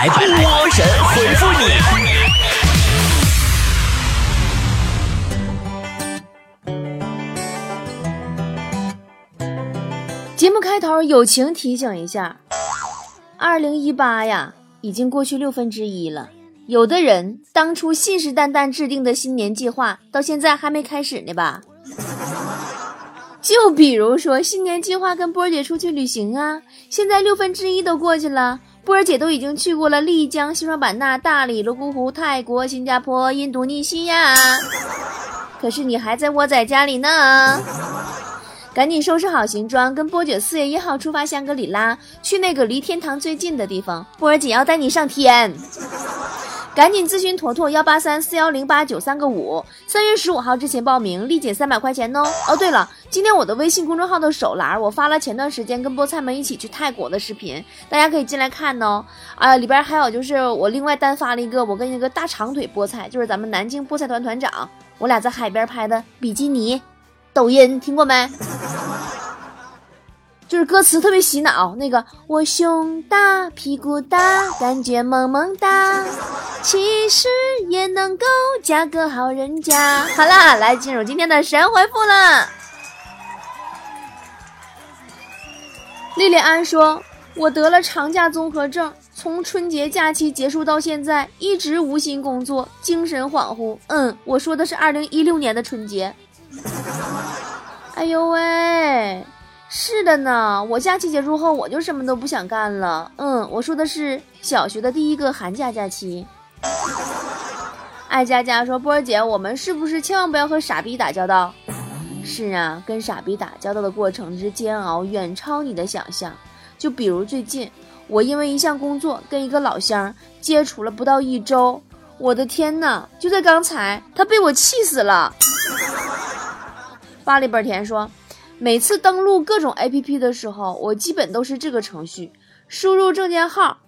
来，波神回复你。节目开头友情提醒一下，二零一八呀，已经过去六分之一了。有的人当初信誓旦旦制定的新年计划，到现在还没开始呢吧？就比如说新年计划跟波儿姐出去旅行啊，现在六分之一都过去了，波儿姐都已经去过了丽江、西双版纳、大理、泸沽湖、泰国、新加坡、印度尼西亚，可是你还在窝在家里呢。赶紧收拾好行装，跟波姐四月一号出发香格里拉，去那个离天堂最近的地方。波儿姐要带你上天。赶紧咨询坨坨幺八三四幺零八九三个五，三月十五号之前报名，立减三百块钱哦。哦，对了，今天我的微信公众号的手栏，我发了前段时间跟菠菜们一起去泰国的视频，大家可以进来看哦。啊，里边还有就是我另外单发了一个我跟一个大长腿菠菜，就是咱们南京菠菜团团长，我俩在海边拍的比基尼，抖音听过没？就是歌词特别洗脑，那个我胸大屁股大，感觉萌萌哒，其实也能够嫁个好人家。好啦，来进入今天的神回复了。莉莉安说：“我得了长假综合症，从春节假期结束到现在，一直无心工作，精神恍惚。”嗯，我说的是二零一六年的春节。哎呦喂！是的呢，我假期结束后我就什么都不想干了。嗯，我说的是小学的第一个寒假假期。爱佳佳说：“波儿姐，我们是不是千万不要和傻逼打交道？”是啊，跟傻逼打交道的过程之煎熬远超你的想象。就比如最近，我因为一项工作跟一个老乡接触了不到一周，我的天呐，就在刚才，他被我气死了。巴里本田说。每次登录各种 APP 的时候，我基本都是这个程序：输入证件号，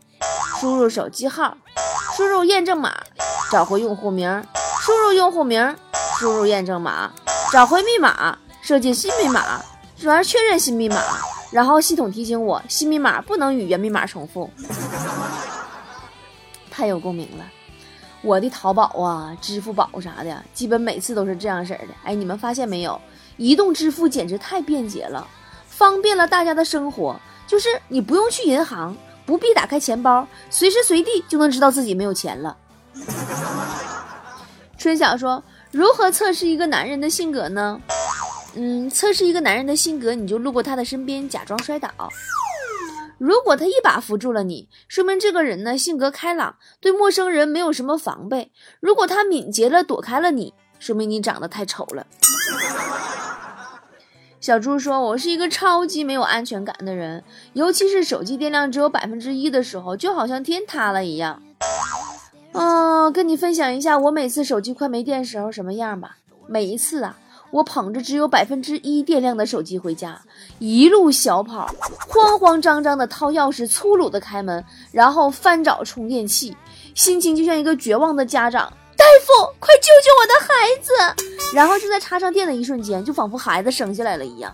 输入手机号，输入验证码，找回用户名，输入用户名，输入验证码，找回密码，设计新密码，转而确认新密码，然后系统提醒我新密码不能与原密码重复。太有共鸣了，我的淘宝啊、支付宝啥的，基本每次都是这样式的。哎，你们发现没有？移动支付简直太便捷了，方便了大家的生活。就是你不用去银行，不必打开钱包，随时随地就能知道自己没有钱了。春晓说：“如何测试一个男人的性格呢？嗯，测试一个男人的性格，你就路过他的身边，假装摔倒。如果他一把扶住了你，说明这个人呢性格开朗，对陌生人没有什么防备。如果他敏捷的躲开了你，说明你长得太丑了。”小猪说：“我是一个超级没有安全感的人，尤其是手机电量只有百分之一的时候，就好像天塌了一样。”嗯，跟你分享一下我每次手机快没电时候什么样吧。每一次啊，我捧着只有百分之一电量的手机回家，一路小跑，慌慌张张的掏钥匙，粗鲁的开门，然后翻找充电器，心情就像一个绝望的家长。大夫，快救救我的孩子！然后就在插上电的一瞬间，就仿佛孩子生下来了一样。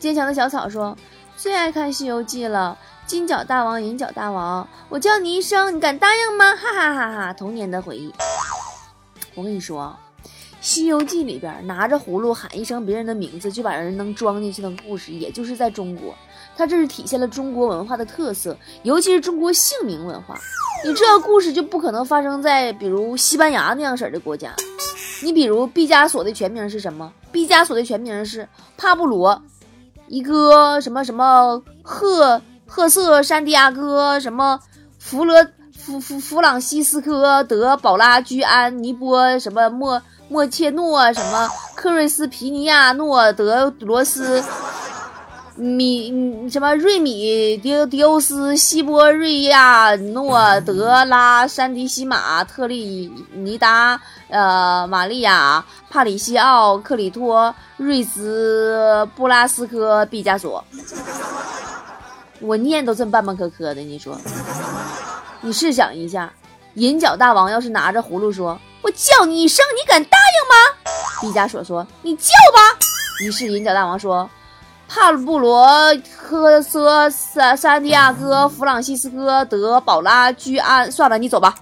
坚强的小草说：“最爱看《西游记》了，金角大王、银角大王，我叫你一声，你敢答应吗？”哈哈哈哈！童年的回忆。我跟你说，《西游记》里边拿着葫芦喊一声别人的名字就把人能装进去的故事，也就是在中国，它这是体现了中国文化的特色，尤其是中国姓名文化。你这个故事就不可能发生在比如西班牙那样式儿的国家。你比如毕加索的全名是什么？毕加索的全名是帕布罗，一个什么什么赫赫瑟山迪亚哥什么弗勒弗弗弗朗西斯科德保拉居安尼波什么莫莫切诺什么克瑞斯皮尼亚诺德罗斯。米什么瑞米迪迪欧斯西波瑞亚诺德拉山迪西马特利尼达呃玛利亚帕里西奥克里托瑞兹布拉斯科毕加索，我念都这么半半磕磕的，你说？你试想一下，银角大王要是拿着葫芦说：“我叫你一声，你敢答应吗？”毕加索说：“你叫吧。”于是银角大王说。帕鲁布罗科斯萨山蒂亚哥弗朗西斯科德保拉居安。算了，你走吧。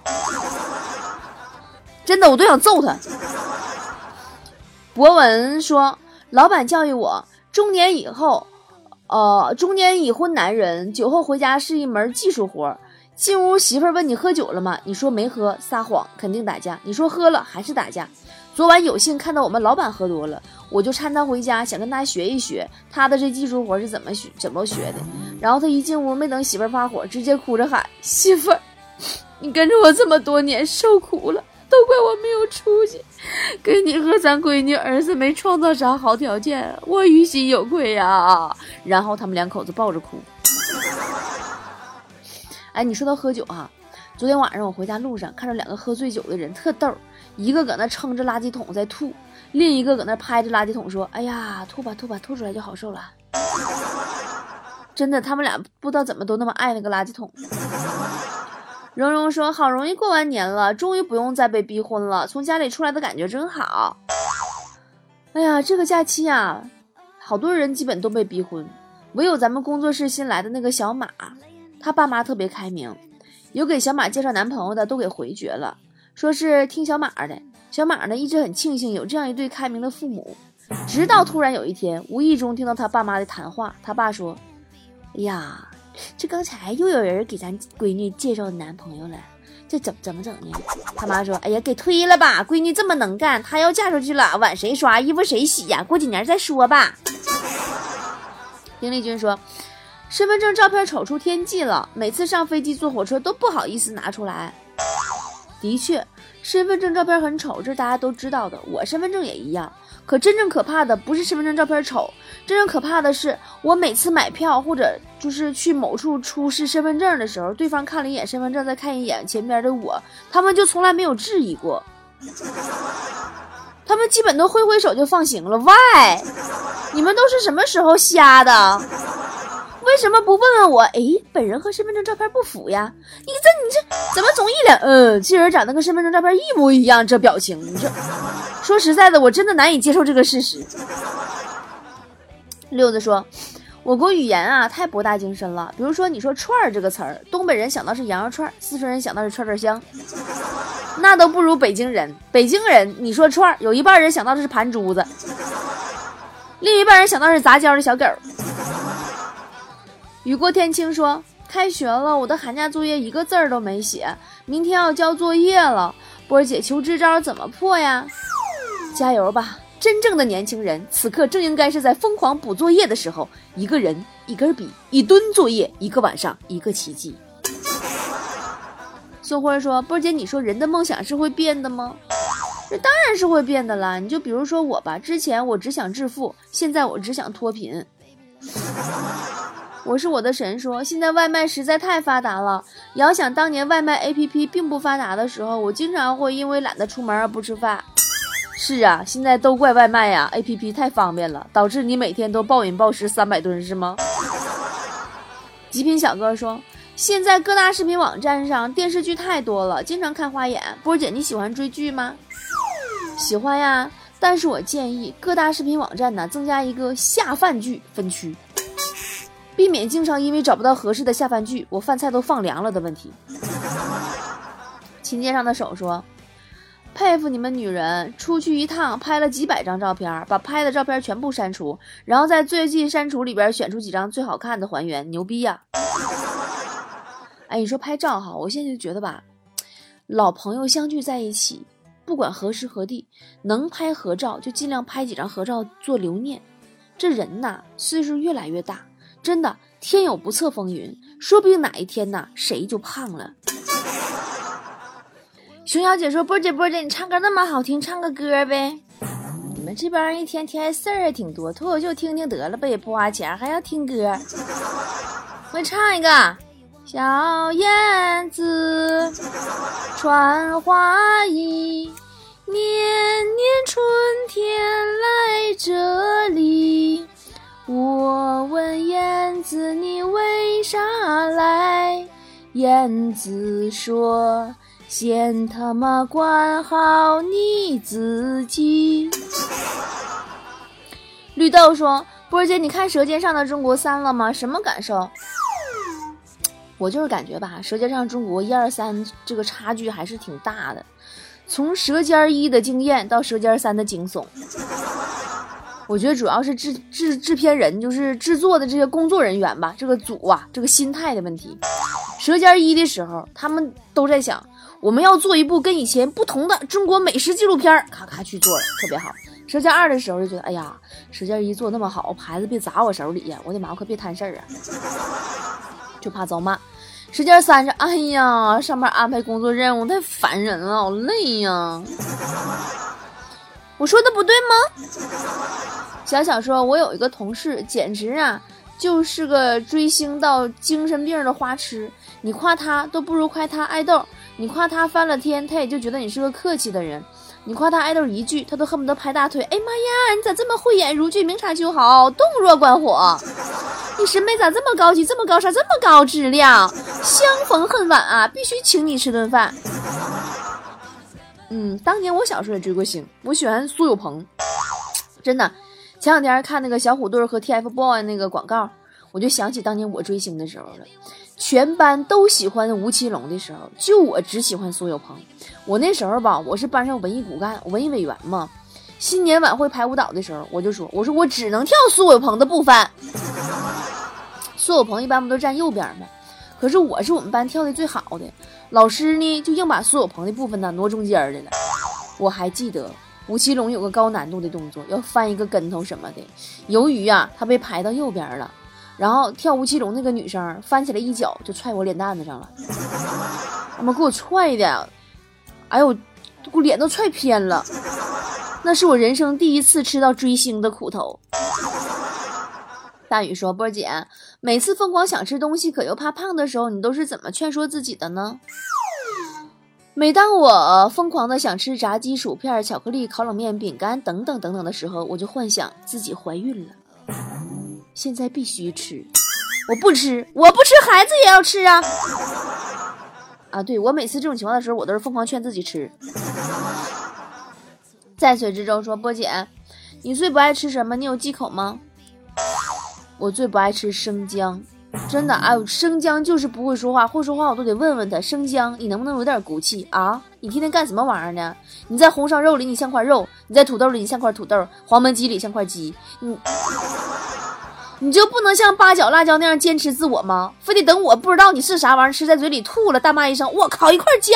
真的，我都想揍他。博文说，老板教育我，中年以后，呃，中年已婚男人酒后回家是一门技术活。进屋，媳妇问你喝酒了吗？你说没喝，撒谎，肯定打架。你说喝了，还是打架。昨晚有幸看到我们老板喝多了，我就搀他回家，想跟他学一学他的这技术活是怎么学怎么学的。然后他一进屋，没等媳妇发火，直接哭着喊：“媳妇，你跟着我这么多年，受苦了，都怪我没有出息，给你和咱闺女儿子没创造啥好条件，我于心有愧呀。”然后他们两口子抱着哭。哎，你说到喝酒哈，昨天晚上我回家路上看着两个喝醉酒的人，特逗。一个搁那撑着垃圾桶在吐，另一个搁那拍着垃圾桶说：“哎呀，吐吧吐吧，吐出来就好受了。”真的，他们俩不知道怎么都那么爱那个垃圾桶。蓉蓉说：“好容易过完年了，终于不用再被逼婚了，从家里出来的感觉真好。”哎呀，这个假期呀，好多人基本都被逼婚，唯有咱们工作室新来的那个小马，他爸妈特别开明，有给小马介绍男朋友的都给回绝了。说是听小马的，小马呢一直很庆幸有这样一对开明的父母，直到突然有一天，无意中听到他爸妈的谈话，他爸说：“哎呀，这刚才又有人给咱闺女介绍男朋友了，这怎怎么整呢？”他妈说：“哎呀，给推了吧，闺女这么能干，她要嫁出去了，碗谁刷，衣服谁洗呀？过几年再说吧。”丁丽君说：“身份证照片丑出天际了，每次上飞机坐火车都不好意思拿出来。”的确，身份证照片很丑，这是大家都知道的。我身份证也一样。可真正可怕的不是身份证照片丑，真正可怕的是我每次买票或者就是去某处出示身份证的时候，对方看了一眼身份证，再看一眼前边的我，他们就从来没有质疑过，他们基本都挥挥手就放行了。喂，你们都是什么时候瞎的？为什么不问问我？哎，本人和身份证照片不符呀！你这你这怎么总一脸嗯，这人长得跟身份证照片一模一样，这表情，你这说实在的，我真的难以接受这个事实。六子说，我国语言啊太博大精深了。比如说，你说串儿这个词儿，东北人想到是羊肉串，四川人想到是串串香，那都不如北京人。北京人你说串儿，有一半人想到的是盘珠子，另一半人想到是杂交的小狗。雨过天晴说：“开学了，我的寒假作业一个字儿都没写，明天要交作业了。波儿姐，求支招，怎么破呀？加油吧！真正的年轻人，此刻正应该是在疯狂补作业的时候。一个人，一根笔，一吨作业，一个晚上，一个奇迹。”宋辉说：“波儿姐，你说人的梦想是会变的吗？这当然是会变的啦。你就比如说我吧，之前我只想致富，现在我只想脱贫。”我是我的神说，现在外卖实在太发达了。遥想当年外卖 APP 并不发达的时候，我经常会因为懒得出门而不吃饭。是啊，现在都怪外卖呀，APP 太方便了，导致你每天都暴饮暴食三百吨是吗？极品小哥说，现在各大视频网站上电视剧太多了，经常看花眼。波姐你喜欢追剧吗？喜欢呀，但是我建议各大视频网站呢增加一个下饭剧分区。避免经常因为找不到合适的下饭剧，我饭菜都放凉了的问题。琴键上的手说：“佩服你们女人，出去一趟拍了几百张照片，把拍的照片全部删除，然后在最近删除里边选出几张最好看的还原，牛逼呀！”哎，你说拍照哈，我现在就觉得吧，老朋友相聚在一起，不管何时何地，能拍合照就尽量拍几张合照做留念。这人呐，岁数越来越大。真的，天有不测风云，说不定哪一天呢，谁就胖了。熊小姐说：“波姐，波姐，你唱歌那么好听，唱个歌呗。”你们这帮人一天天事儿也挺多，脱口秀听听得了呗，也不花钱还要听歌。我唱一个：小燕子穿花衣，年年春天来这里。我问燕子你为啥来？燕子说：先他妈管好你自己。绿豆说：波儿姐，你看《舌尖上的中国三》了吗？什么感受？我就是感觉吧，《舌尖上中国》一二三这个差距还是挺大的。从《舌尖一》的惊艳到《舌尖三》的惊悚，我觉得主要是制制制片人，就是制作的这些工作人员吧，这个组啊，这个心态的问题。《舌尖一》的时候，他们都在想，我们要做一部跟以前不同的中国美食纪录片，咔咔去做了，特别好。舌尖二的时候就觉得，哎呀，舌尖一做那么好，牌子别砸我手里呀！我的妈，我可别摊事儿啊，就怕遭骂。舌尖三是，哎呀，上面安排工作任务太烦人了，好累呀。我说的不对吗？小小说，我有一个同事，简直啊，就是个追星到精神病的花痴。你夸他都不如夸他爱豆，你夸他翻了天，他也就觉得你是个客气的人。你夸他爱豆一句，他都恨不得拍大腿。哎妈呀，你咋这么慧眼如炬，明察秋毫，洞若观火？你审美咋这么高级，这么高尚，这么高质量？相逢恨晚啊，必须请你吃顿饭。嗯，当年我小时候也追过星，我喜欢苏有朋，真的。前两天看那个小虎队和 TFBOYS 那个广告，我就想起当年我追星的时候了。全班都喜欢吴奇隆的时候，就我只喜欢苏有朋。我那时候吧，我是班上文艺骨干、文艺委员嘛。新年晚会排舞蹈的时候，我就说：“我说我只能跳苏有朋的部分。”苏有朋一般不都站右边吗？可是我是我们班跳的最好的，老师呢就硬把苏有朋的部分呢挪中间的了。我还记得吴奇隆有个高难度的动作，要翻一个跟头什么的。由于呀，他被排到右边了。然后跳吴奇隆那个女生翻起来一脚就踹我脸蛋子上了，他妈给我踹的，哎呦，我脸都踹偏了。那是我人生第一次吃到追星的苦头。大宇说：“波姐，每次疯狂想吃东西可又怕胖的时候，你都是怎么劝说自己的呢？”每当我疯狂的想吃炸鸡、薯片、巧克力、烤冷面、饼干等等等等的时候，我就幻想自己怀孕了。现在必须吃，我不吃，我不吃，孩子也要吃啊！啊，对我每次这种情况的时候，我都是疯狂劝自己吃。在水之中说，波姐，你最不爱吃什么？你有忌口吗？我最不爱吃生姜，真的，哎呦，生姜就是不会说话，会说话我都得问问他，生姜，你能不能有点骨气啊？你天天干什么玩意儿呢？你在红烧肉里你像块肉，你在土豆里你像块土豆，黄焖鸡里像块鸡，你。你就不能像八角辣椒那样坚持自我吗？非得等我不知道你是啥玩意儿，吃在嘴里吐了，大骂一声“我靠”，一块姜，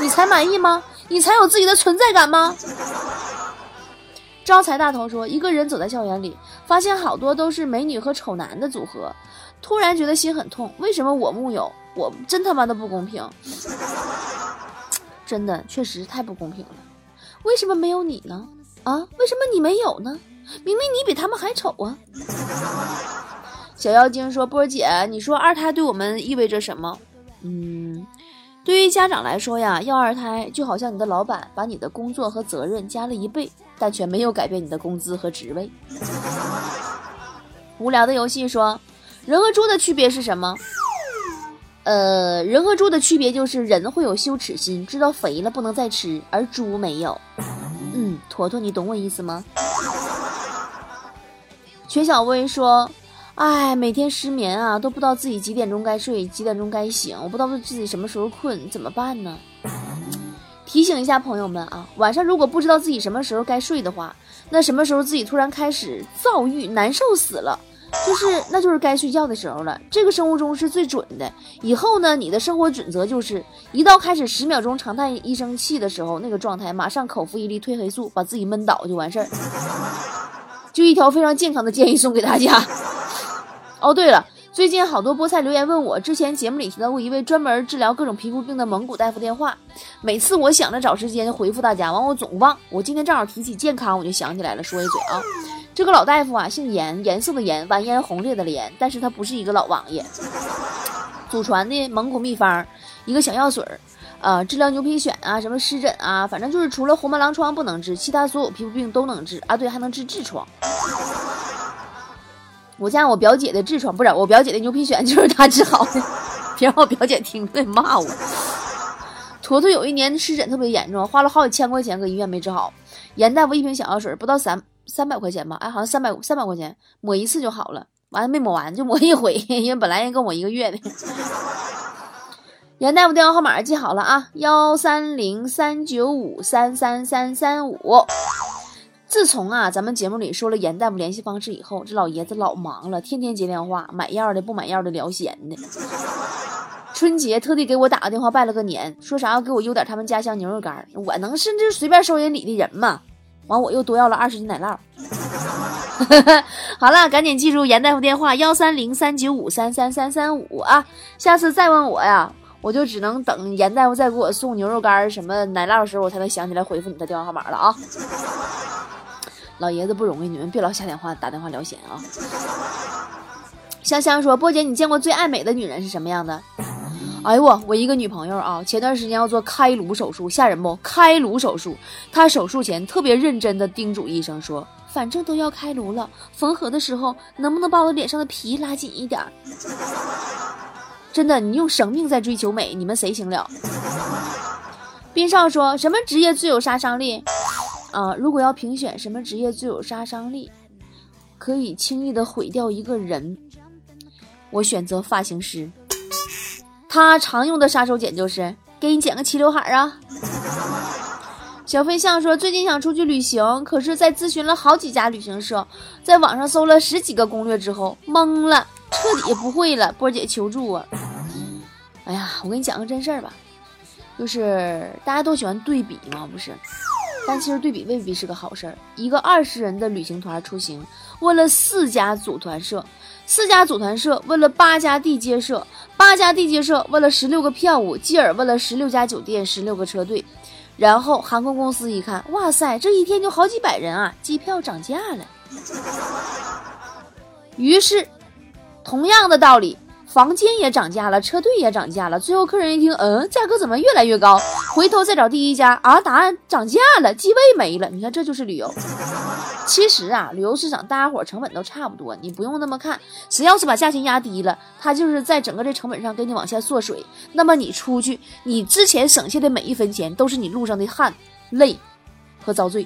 你才满意吗？你才有自己的存在感吗？招财大头说，一个人走在校园里，发现好多都是美女和丑男的组合，突然觉得心很痛。为什么我木有？我真他妈的不公平！真的，确实太不公平了。为什么没有你呢？啊？为什么你没有呢？明明你比他们还丑啊！小妖精说：“波儿姐，你说二胎对我们意味着什么？嗯，对于家长来说呀，要二胎就好像你的老板把你的工作和责任加了一倍，但却没有改变你的工资和职位。”无聊的游戏说：“人和猪的区别是什么？呃，人和猪的区别就是人会有羞耻心，知道肥了不能再吃，而猪没有。嗯，坨坨，你懂我意思吗？”全小薇说：“哎，每天失眠啊，都不知道自己几点钟该睡，几点钟该醒，我不知道自己什么时候困，怎么办呢？”提醒一下朋友们啊，晚上如果不知道自己什么时候该睡的话，那什么时候自己突然开始躁郁、难受死了，就是那就是该睡觉的时候了。这个生物钟是最准的。以后呢，你的生活准则就是，一到开始十秒钟长叹一声气的时候，那个状态，马上口服一粒褪黑素，把自己闷倒就完事儿。就一条非常健康的建议送给大家。哦，对了，最近好多菠菜留言问我，之前节目里提到过一位专门治疗各种皮肤病的蒙古大夫电话。每次我想着找时间回复大家，完我总忘。我今天正好提起健康，我就想起来了，说一嘴啊。这个老大夫啊，姓颜，颜色的颜，完颜洪烈的颜，但是他不是一个老王爷。祖传的蒙古秘方，一个小药水儿。啊，治疗牛皮癣啊，什么湿疹啊，反正就是除了红斑狼疮不能治，其他所有皮肤病都能治啊。对，还能治痔疮。我家我表姐的痔疮不是我表姐的牛皮癣，就是他治好的。别让我表姐听，得骂我。坨坨有一年湿疹特别严重，花了好几千块钱搁医院没治好。严大夫一瓶小药水，不到三三百块钱吧，哎，好像三百三百块钱抹一次就好了，完了没抹完就抹一回，因为本来人跟我一个月的。严大夫电话号码记好了啊，幺三零三九五三三三三五。自从啊咱们节目里说了严大夫联系方式以后，这老爷子老忙了，天天接电话，买药的不买药的聊闲的。春节特地给我打个电话拜了个年，说啥要给我邮点他们家乡牛肉干，我能甚至随便收人礼的人吗？完我又多要了二十斤奶酪。好了，赶紧记住严大夫电话幺三零三九五三三三三五啊，下次再问我呀。我就只能等严大夫再给我送牛肉干什么奶酪的时候，我才能想起来回复你的电话号码了啊！老爷子不容易，你们别老瞎电话打电话聊闲啊！香香说：“波姐，你见过最爱美的女人是什么样的？”哎呦我，我一个女朋友啊，前段时间要做开颅手术，吓人不？开颅手术，她手术前特别认真的叮嘱医生说：“反正都要开颅了，缝合的时候能不能把我脸上的皮拉紧一点？” 真的，你用生命在追求美，你们谁行了？斌少说什么职业最有杀伤力？啊，如果要评选什么职业最有杀伤力，可以轻易的毁掉一个人，我选择发型师。他常用的杀手锏就是给你剪个齐刘海啊。小飞象说最近想出去旅行，可是，在咨询了好几家旅行社，在网上搜了十几个攻略之后，懵了。彻底不会了，波姐求助啊！哎呀，我跟你讲个真事儿吧，就是大家都喜欢对比嘛，不是？但其实对比未必是个好事儿。一个二十人的旅行团出行，问了四家组团社，四家组团社问了八家地接社，八家地接社问了十六个票务，继而问了十六家酒店、十六个车队，然后航空公司一看，哇塞，这一天就好几百人啊，机票涨价了。于是。同样的道理，房间也涨价了，车队也涨价了。最后客人一听，嗯，价格怎么越来越高？回头再找第一家啊，答案涨价了，机位没了。你看，这就是旅游。其实啊，旅游市场大家伙成本都差不多，你不用那么看。谁要是把价钱压低了，他就是在整个这成本上给你往下缩水。那么你出去，你之前省下的每一分钱，都是你路上的汗、泪和遭罪。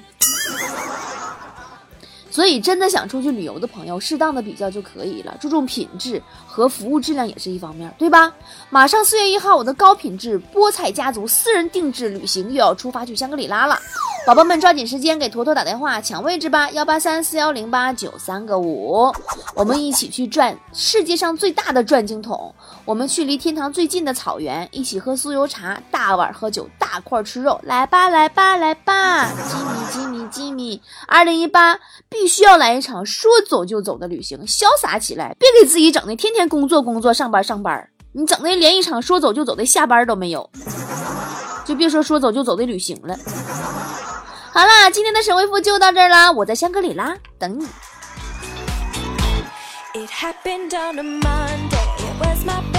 所以，真的想出去旅游的朋友，适当的比较就可以了，注重品质和服务质量也是一方面，对吧？马上四月一号，我的高品质菠菜家族私人定制旅行又要出发去香格里拉了。宝宝们抓紧时间给坨坨打电话抢位置吧，幺八三四幺零八九三个五，我们一起去转世界上最大的转经筒，我们去离天堂最近的草原，一起喝酥油茶，大碗喝酒，大块吃肉，来吧来吧来吧，吉米，二零一八必须要来一场说走就走的旅行，潇洒起来，别给自己整的天天工作工作上班上班，你整的连一场说走就走的下班都没有，就别说说走就走的旅行了。好啦，今天的神回复就到这儿啦，我在香格里拉等你。my